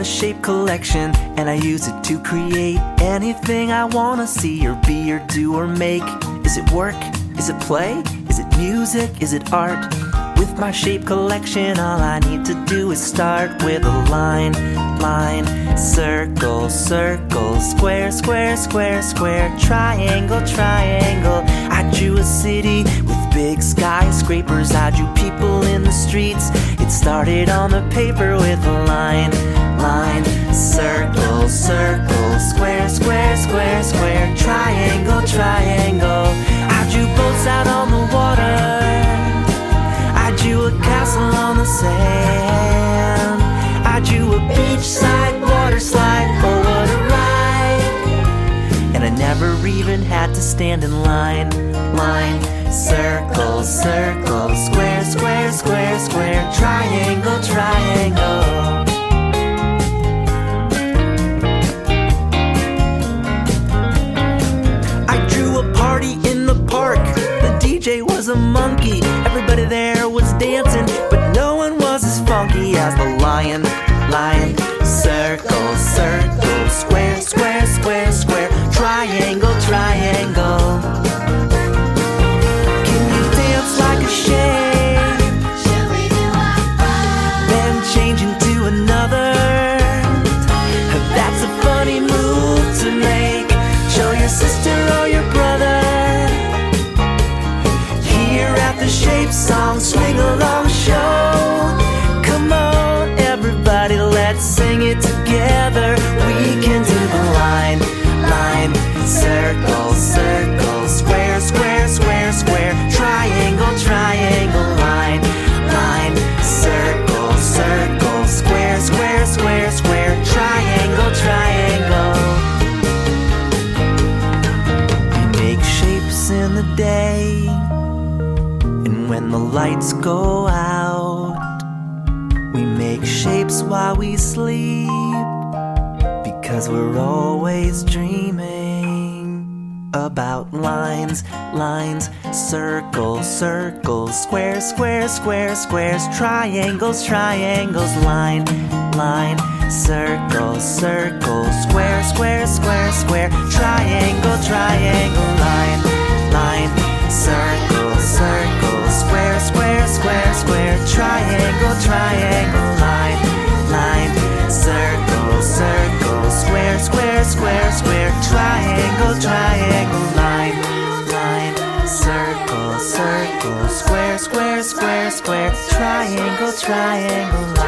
a shape collection and I use it to create anything I wanna see or be or do or make. Is it work? Is it play? Is it music? Is it art? With my shape collection, all I need to do is start with a line, line, circle, circle, square, square, square, square, triangle, triangle. I drew a city with big skyscrapers. I drew people in the streets. It started on the paper with a line, line, circle, circle, square, square, square, square, triangle, triangle. I drew boats out on the water. I drew a castle on the sand. I drew a beachside water slide. Oh, what a ride! And I never even had to stand in line. Line, circle, circle, square, square, square, square, triangle, triangle. DJ was a monkey. Everybody there was dancing, but no one was as funky as the lion. Lion, circle, circle, square, square, square, square, triangle, triangle. The Shape Song Swing Along Show. Come on, everybody, let's sing it when the lights go out, we make shapes while we sleep because we're always dreaming about lines, lines, circles, circles, squares, squares, squares, squares, triangles, triangles, line, line, circle, circle, square, square, square, square, triangle, triangle, circle, square, square, square, square, triangle, triangle.